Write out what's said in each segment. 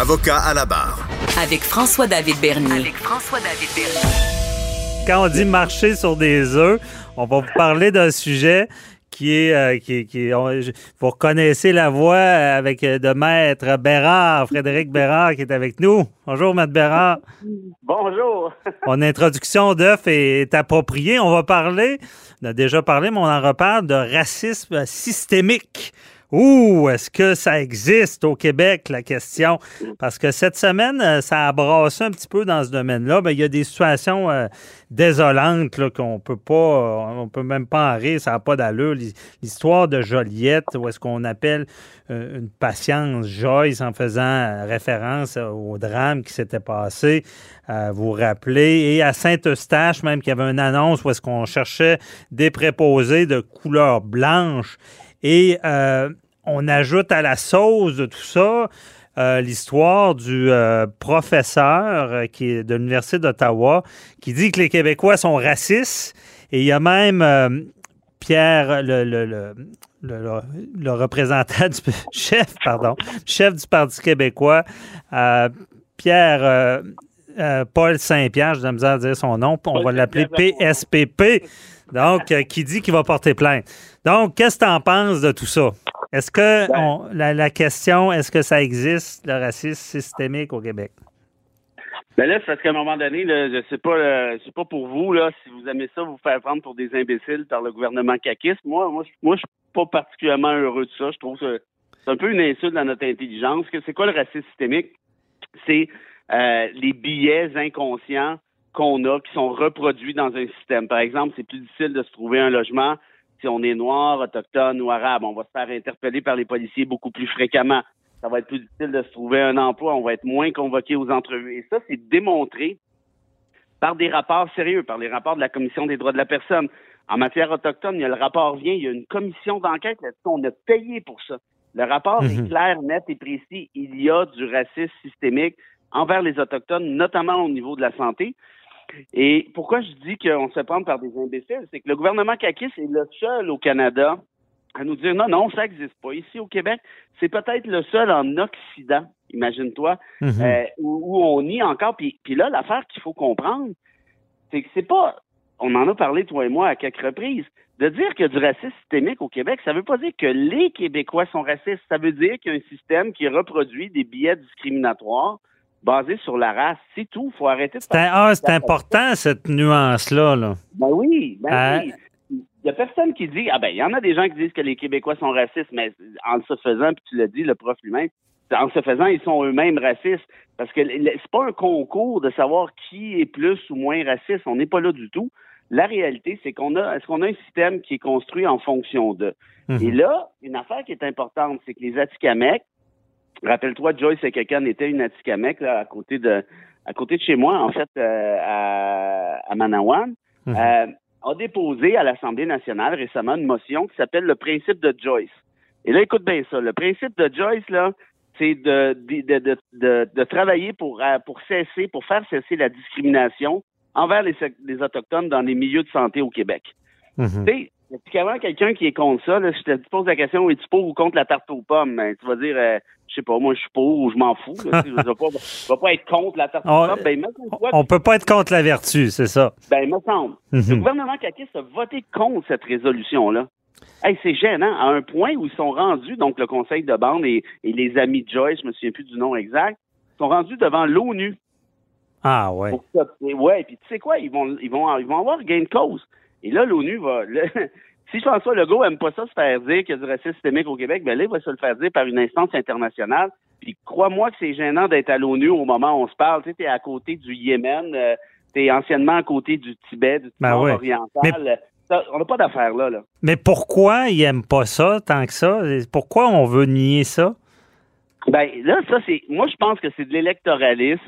Avocat à la barre. Avec François-David Bernier. avec François-David Bernier. Quand on dit marcher sur des œufs, on va vous parler d'un sujet qui est, euh, qui, qui on- vous reconnaissez la voix avec euh, de maître Bérard, Frédéric Bérard qui est avec nous. Bonjour, maître Bérard. Bonjour. Mon introduction d'œuf est appropriée. On va parler, on a déjà parlé, mais on en reparle de racisme systémique. Ouh, est-ce que ça existe au Québec, la question? Parce que cette semaine, euh, ça a brassé un petit peu dans ce domaine-là. Ben, il y a des situations euh, désolantes là, qu'on peut pas, on peut même pas en rire, ça n'a pas d'allure. L'hi- L'histoire de Joliette, où est-ce qu'on appelle euh, une patience Joyce en faisant référence au drame qui s'était passé, vous rappelez. Et à Saint-Eustache, même, qu'il y avait une annonce où est-ce qu'on cherchait des préposés de couleur blanche. Et euh, on ajoute à la sauce de tout ça euh, l'histoire du euh, professeur euh, qui est de l'Université d'Ottawa qui dit que les Québécois sont racistes. Et il y a même Pierre, le, le, le, le- le- le représentant du chef, pardon, chef du Parti québécois, Pierre Paul Saint-Pierre, je dois me dire à dire son nom, on va l'appeler. PSPP, donc qui dit qu'il va porter plainte. Donc, qu'est-ce que tu en penses de tout ça? Est-ce que Ben- on- la, la question, est-ce que ça existe, le racisme systémique au Québec? Ben là, c'est parce qu'à un moment donné, là, je sais pas, euh, je sais pas pour vous là, si vous aimez ça, vous faire prendre pour des imbéciles par le gouvernement caquiste. Moi, moi, je- moi, je suis pas particulièrement heureux de ça. Je trouve que c'est un peu une insulte à notre intelligence. Que c'est quoi le racisme systémique? C'est euh, les billets inconscients qu'on a qui sont reproduits dans un système. Par exemple, c'est plus difficile de se trouver un logement si on est noir, autochtone ou arabe. On va se faire interpeller par les policiers beaucoup plus fréquemment. Ça va être plus difficile de se trouver un emploi. On va être moins convoqué aux entrevues. Et ça, c'est démontré par des rapports sérieux, par les rapports de la Commission des droits de la personne. En matière autochtone, il y a le rapport vient, il y a une commission d'enquête là-dessus. On a payé pour ça. Le rapport Mhm. est clair, net et précis. Il y a du racisme systémique envers les Autochtones, notamment au niveau de la santé. Et pourquoi je dis qu'on se prendre par des imbéciles, c'est que le gouvernement caquiste est le seul au Canada à nous dire non, non, ça n'existe pas. Ici au Québec, c'est peut-être le seul en Occident, imagine-toi, Mhm. euh, où, où on nie encore. Puis, puis là, l'affaire qu'il faut comprendre, c'est que c'est pas, on en a parlé toi et moi à quelques reprises, de dire qu'il y a du racisme systémique au Québec, ça veut pas dire que les Québécois sont racistes. Ça veut dire qu'il y a un système qui reproduit des billets discriminatoires basés sur la race. C'est tout. faut arrêter de ah, c'est important, cette nuance-là. Là. ben oui, ben Hein? oui. Il y a personne qui dit, ah ben, il y en a des gens qui disent que les Québécois sont racistes, mais en se faisant, puis tu l'as dit, le prof lui-même, en se faisant, ils sont eux-mêmes racistes. Parce que c'est pas un concours de savoir qui est plus ou moins raciste. On n'est pas là du tout. La réalité, c'est qu'on a, est-ce qu'on a un système qui est construit en fonction de. Mhm. Et là, une affaire qui est importante, c'est que les Atikamekw, rappelle-toi, Joyce et quelqu'un était une Atikamekw, là, à côté de, à côté de chez moi, en fait, euh, à, à Manawan, Mhm. euh, a déposé à l'Assemblée nationale récemment une motion qui s'appelle le principe de Joyce. Et là, écoute bien ça. Le principe de Joyce, là, c'est de, de, de, de, de- travailler pour, euh, pour cesser, pour faire cesser la discrimination envers les, les Autochtones dans les milieux de santé au Québec. Mhm. Sais, y a vraiment quelqu'un qui est contre ça, là, je te pose la question, es-tu pour ou contre la tarte aux pommes? Ben, tu vas dire, euh, je sais pas, moi, je suis pour ou je m'en fous. là, je je vais pas être contre la tarte aux On- pommes. Ben, On peut pas être contre la vertu, c'est ça. ben, me semble. Le Mhm. gouvernement caquiste a voté contre cette résolution-là. Hey, c'est gênant, à un point où ils sont rendus, donc le conseil de bande et, et les amis de Joyce, je me souviens plus du nom exact, sont rendus devant l'ONU. Ah ouais. Pour ça. Et ouais, puis tu sais quoi, ils vont, ils vont, ils vont avoir gain de cause. Et là, l'ONU va. là, si François Legault aime pas ça se faire dire qu'il y a du racisme systémique au Québec, ben là, il va se le faire dire par une instance internationale. Puis crois-moi que c'est gênant d'être à l'ONU au moment où on se parle. Tu sais, t'es à côté du Yémen, euh, t'es anciennement à côté du Tibet, du Ben ouais. oriental. Ça, on n'a pas d'affaires là, là. Mais pourquoi ils aiment pas ça tant que ça? Pourquoi on veut nier ça? Ben là, ça c'est. Moi, je pense que c'est de l'électoralisme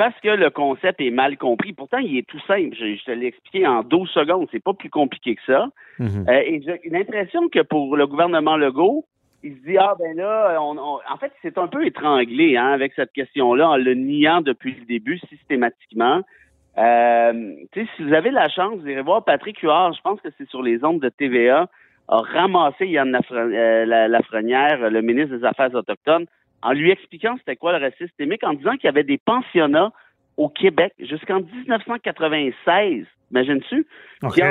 parce que le concept est mal compris. Pourtant, il est tout simple. Je, je te l'ai expliqué en 12 secondes. C'est pas plus compliqué que ça. Mhm. Euh, et j'ai l'impression que pour le gouvernement Legault, il se dit ah ben là, on, on- en fait, c'est un peu étranglé hein, avec cette question-là en le niant depuis le début systématiquement. Euh, si vous avez la chance, vous irez voir Patrick Huard, je pense que c'est sur les ondes de TVA, a ramassé Yann euh, la- Lafrenière, le ministre des Affaires autochtones, en lui expliquant c'était quoi le racisme systémique, en disant qu'il y avait des pensionnats au Québec jusqu'en 1996, imagines-tu, qui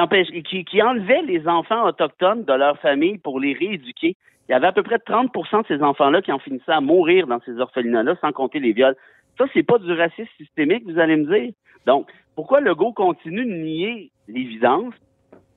empêchaient, qui, qui, les enfants autochtones de leur famille pour les rééduquer. Il y avait à peu près 30% de ces enfants-là qui en finissaient à mourir dans ces orphelinats-là, sans compter les viols. Ça, c'est pas du racisme systémique, vous allez me dire? Donc, pourquoi Legault continue de nier l'évidence?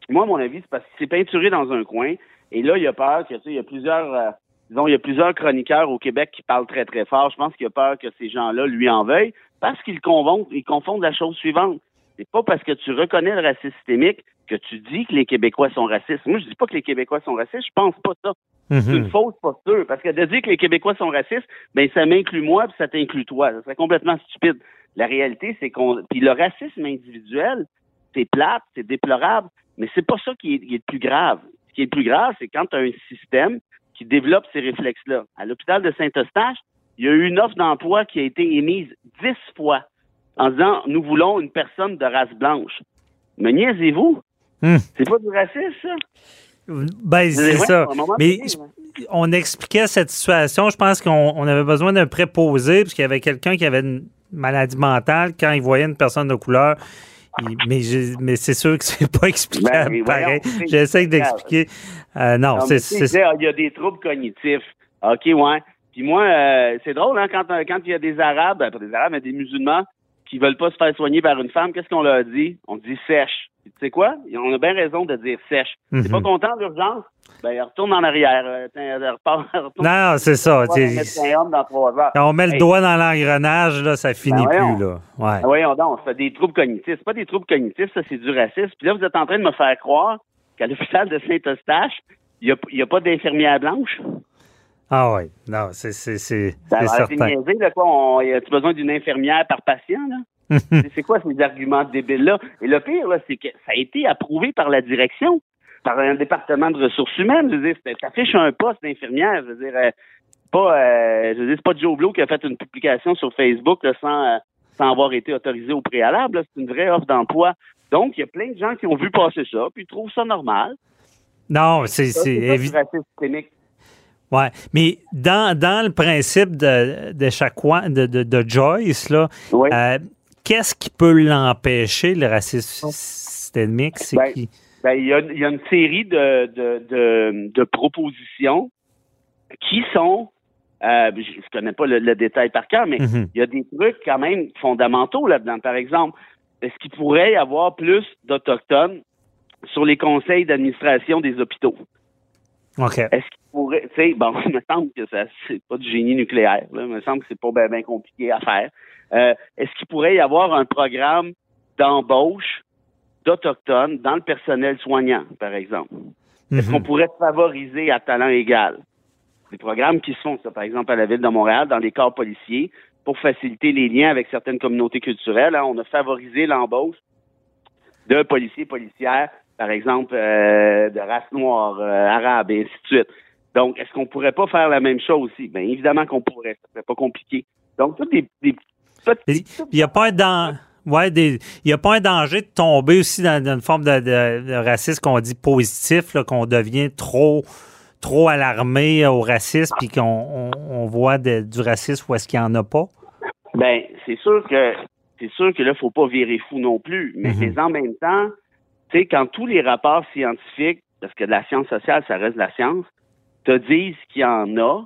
Moi, à mon avis, c'est parce qu'il s'est peinturé dans un coin. Et là, il a peur que, tu sais, il y a plusieurs, euh, disons, il y a plusieurs chroniqueurs au Québec qui parlent très, très fort. Je pense qu'il a peur que ces gens-là lui en veuillent parce qu'ils confondent, ils confondent la chose suivante. C'est pas parce que tu reconnais le racisme systémique que tu dis que les Québécois sont racistes. Moi, je dis pas que les Québécois sont racistes. Je pense pas ça. C'est une Mhm. fausse posture. Parce que de dire que les Québécois sont racistes, ben ça m'inclut moi puis ça t'inclut toi. Ça serait complètement stupide. La réalité, c'est qu'on. Puis le racisme individuel, c'est plate, c'est déplorable, mais c'est pas ça qui est, qui est le plus grave. Ce qui est le plus grave, c'est quand tu as un système qui développe ces réflexes-là. À l'hôpital de Saint-Eustache, il y a eu une offre d'emploi qui a été émise dix fois en disant nous voulons une personne de race blanche. Me niaisez-vous? Hmm. C'est pas du racisme, ça? Ben, c'est ça. Mais on expliquait cette situation. Je pense qu'on on avait besoin d'un préposé, parce qu'il y avait quelqu'un qui avait une maladie mentale. Quand il voyait une personne de couleur, mais, mais c'est sûr que c'est pas explicable Ben, pareil. J'essaie d'expliquer. Euh, non, Non, c'est. il y a des troubles cognitifs. OK, ouais. Puis moi, euh, c'est drôle, hein, quand, quand il y a des Arabes, ben, pas des Arabes, mais des musulmans qui veulent pas se faire soigner par une femme, qu'est-ce qu'on leur dit? On dit sèche. Puis Tu sais quoi? On a bien raison de dire sèche. T'es Mhm. pas content de l'urgence? Ben, retourne en arrière. Euh, tiens, repars- retourne Non, c'est ça. dans trois heures. Quand on met le doigt dans l'engrenage, là, ça finit Ben plus, là. Ouais. Ah, Voyons donc, c'est des troubles cognitifs. C'est pas des troubles cognitifs, ça, c'est du racisme. Puis là, vous êtes en train de me faire croire qu'à l'hôpital de Saint-Eustache, il n'y a, a pas d'infirmière blanche? Ah oui. Non, c'est c'est- c'est- Ça c'est certain. niaisé, là, quoi. On, y a-tu besoin d'une infirmière par patient, là? C'est- quoi ces arguments débiles-là? Et le pire, là, c'est que ça a été approuvé par la direction, par un département de ressources humaines. Je veux dire, t'affiches un poste d'infirmière. Je veux dire, euh, pas, euh, je veux dire, c'est pas Joe Blow qui a fait une publication sur Facebook là, sans, euh, sans avoir été autorisé au préalable. C'est une vraie offre d'emploi. Donc, il y a plein de gens qui ont vu passer ça, puis ils trouvent ça normal. Non, c'est Ça, c'est c'est pas du évi- racisme systémique. Ouais, mais dans, dans le principe de, de chaque de, de, de Joyce, là, Oui. euh, qu'est-ce qui peut l'empêcher, le racisme systémique? C'est Ben, qui? Ben, il y a, il y a une série de, de, de, de propositions qui sont, euh, je ne connais pas le, le détail par cœur, mais Mhm. il y a des trucs quand même fondamentaux là-dedans. Par exemple, est-ce qu'il pourrait y avoir plus d'Autochtones sur les conseils d'administration des hôpitaux? OK. Est-ce qu'il pourrait, tu sais, bon, il me semble que ça, c'est pas du génie nucléaire, là. Il me semble que c'est pas bien compliqué à faire. Euh, est-ce qu'il pourrait y avoir un programme d'embauche d'Autochtones dans le personnel soignant, par exemple? Est-ce Mhm. qu'on pourrait favoriser à talent égal? Des programmes qui se font, ça, par exemple, à la Ville de Montréal, dans les corps policiers, pour faciliter les liens avec certaines communautés culturelles. hein. on a favorisé l'embauche de policiers policières, par exemple, euh, de race noire, euh, arabe, et ainsi de suite. Donc, est-ce qu'on pourrait pas faire la même chose aussi? Bien, évidemment qu'on pourrait. Ça serait pas compliqué. Donc, toutes des, des Il n'y a pas Ouais, il y a pas un danger de tomber aussi dans, dans une forme de, de- de racisme qu'on dit positif, qu'on devient trop trop alarmé au racisme puis qu'on on, on voit de- du racisme où est-ce qu'il n'y en a pas? Ben, c'est sûr que c'est sûr que là, faut pas virer fou non plus. Mais, Mhm. mais en même temps, tu sais, quand tous les rapports scientifiques, parce que de la science sociale, ça reste de la science, te disent qu'il y en a,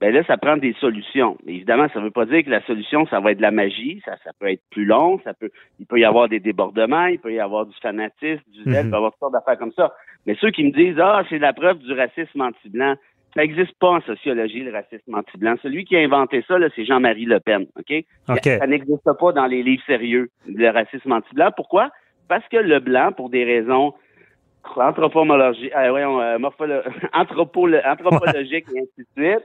ben là, ça prend des solutions. Mais évidemment, ça veut pas dire que la solution, ça va être de la magie, ça, ça peut être plus long, ça peut, il peut y avoir des débordements, il peut y avoir du fanatisme, du zèle, Mhm. il peut y avoir toutes sortes d'affaires comme ça. Mais ceux qui me disent, ah, c'est la preuve du racisme anti-blanc, ça n'existe pas en sociologie, le racisme anti-blanc. Celui qui a inventé ça, là, c'est Jean-Marie Le Pen, OK? OK. Ça n'existe pas dans les livres sérieux, le racisme anti-blanc. Pourquoi? Parce que le blanc, pour des raisons euh, euh, anthropologiques et ainsi de suite,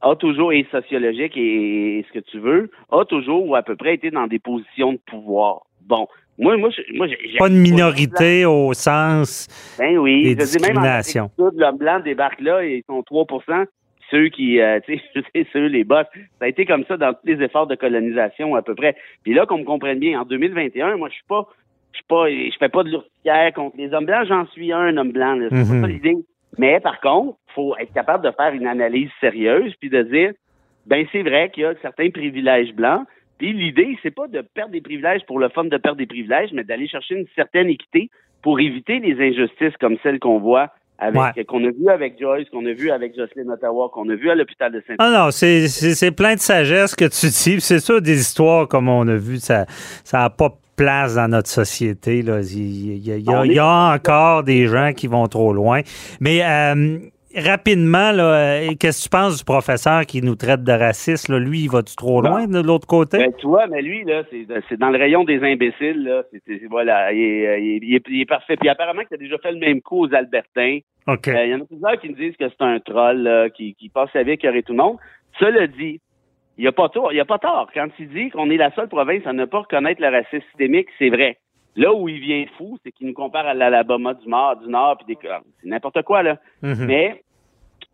a toujours, et sociologique et, et ce que tu veux, a toujours ou à peu près été dans des positions de pouvoir. Bon, moi, moi, je- moi, Pas une minorité au sens Ben oui. des je veux dire, même en discriminations. L'homme blanc débarque là et ils sont 3% ceux qui, euh, tu sais, ceux, les boss. Ça a été comme ça dans tous les efforts de colonisation à peu près. Puis là, qu'on me comprenne bien, en 2021, moi, je suis pas, je pas, je fais pas de l'ourtière contre les hommes blancs. J'en suis un, homme blanc. C'est Mhm. pas ça l'idée. Mais par contre, faut être capable de faire une analyse sérieuse puis de dire, ben c'est vrai qu'il y a certains privilèges blancs. Puis l'idée, c'est pas de perdre des privilèges pour le fun de perdre des privilèges, mais d'aller chercher une certaine équité pour éviter les injustices comme celles qu'on voit avec Ouais. qu'on a vu avec Joyce, qu'on a vu avec Jocelyn Ottawa, qu'on a vu à l'hôpital de saint Ah non, c'est- plein de sagesse que tu dis. C'est sûr, des histoires comme on a vu, ça ça n'a pas place dans notre société. Là. Il, y a, il y a- il y a encore des gens qui vont trop loin. Mais euh, rapidement, euh, qu'est-ce que tu penses du professeur qui nous traite de raciste? Là? Lui, il va-tu trop loin de l'autre côté? Ben, tu vois, mais lui, là, c'est dans le rayon des imbéciles, là. Voilà, il est, il, est, il est- il est parfait. Puis apparemment qu'il a déjà fait le même coup aux Albertains. OK. Euh, Il y en a plusieurs qui me disent que c'est un troll, là, qui, qui passe sa vie à écœurer tout le monde. Cela dit, il n'y a pas tort. Il a pas tort. Quand il dit qu'on est la seule province à ne pas reconnaître le racisme systémique, c'est vrai. Là où il vient fou, c'est qu'il nous compare à l'Alabama du Nord, du Nord, puis des c'est n'importe quoi là. Mhm. Mais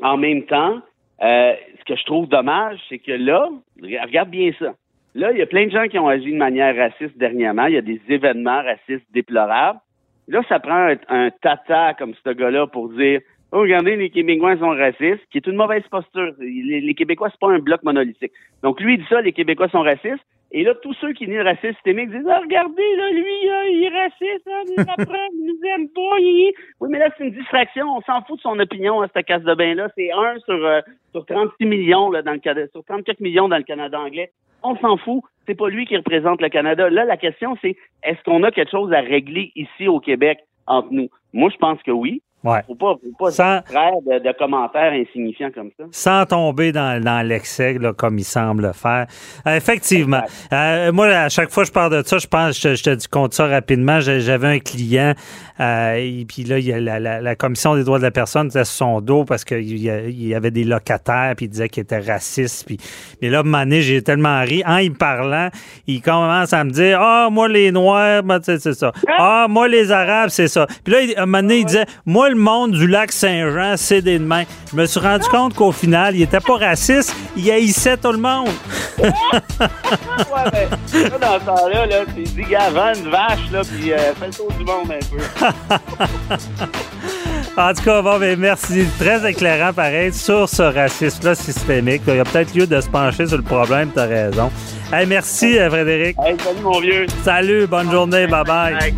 en même temps, euh, ce que je trouve dommage, c'est que là, regarde bien ça. Là, il y a plein de gens qui ont agi de manière raciste dernièrement. Il y a des événements racistes déplorables. Là, ça prend un, un tata comme ce gars-là pour dire Oh, regardez, les Québécois sont racistes, qui est une mauvaise posture. Les, Québécois, c'est pas un bloc monolithique. Donc, lui, il dit ça, les Québécois sont racistes. Et là, tous ceux qui nient le racisme systémique disent Ah, regardez, là, lui, il est raciste, hein, il apprend, il nous aime pas. il- Oui, mais là, c'est une distraction. On s'en fout de son opinion à cette casse de bain-là. C'est un sur, euh, sur 36 millions, là, dans le Canada, sur 34 millions dans le Canada anglais. On s'en fout. C'est pas lui qui représente le Canada. Là, la question, c'est est-ce qu'on a quelque chose à régler ici au Québec entre nous? Moi, je pense que oui. Ouais. Faut pas, faut pas Sans- de, de commentaires insignifiants comme ça. sans tomber dans, dans l'excès, comme il semble le faire. Euh, effectivement. Euh, moi, à chaque fois que je parle de ça, je pense, je, te- je te dis compte ça rapidement. J'avais un client, euh, et puis là, il y a la, la- la commission des droits de la personne était sur son dos parce qu'il y, avait des locataires, puis il disait qu'il était raciste. Puis, mais là, à un moment donné, j'ai tellement ri. En y parlant, il commence à me dire Ah, moi, les Noirs, ben, c'est ça. Ah, moi, les Arabes, c'est ça. Puis là, il- à un moment donné, il disait Moi, le monde du lac Saint-Jean, c'est des de main. Je me suis rendu compte qu'au final, il était pas raciste, il haïssait tout le monde. ouais, là, dans ce temps-là, là, tu dis, gars, une vache, là, puis euh, fais le tour du monde un peu. En tout cas, bon, ben, merci. Très éclairant, pareil, sur ce racisme-là systémique. Il y a peut-être lieu de se pencher sur le problème, tu as raison. Hey, merci, euh, Frédéric. Hey, salut, mon vieux. Salut, bonne journée, bye-bye. Bye.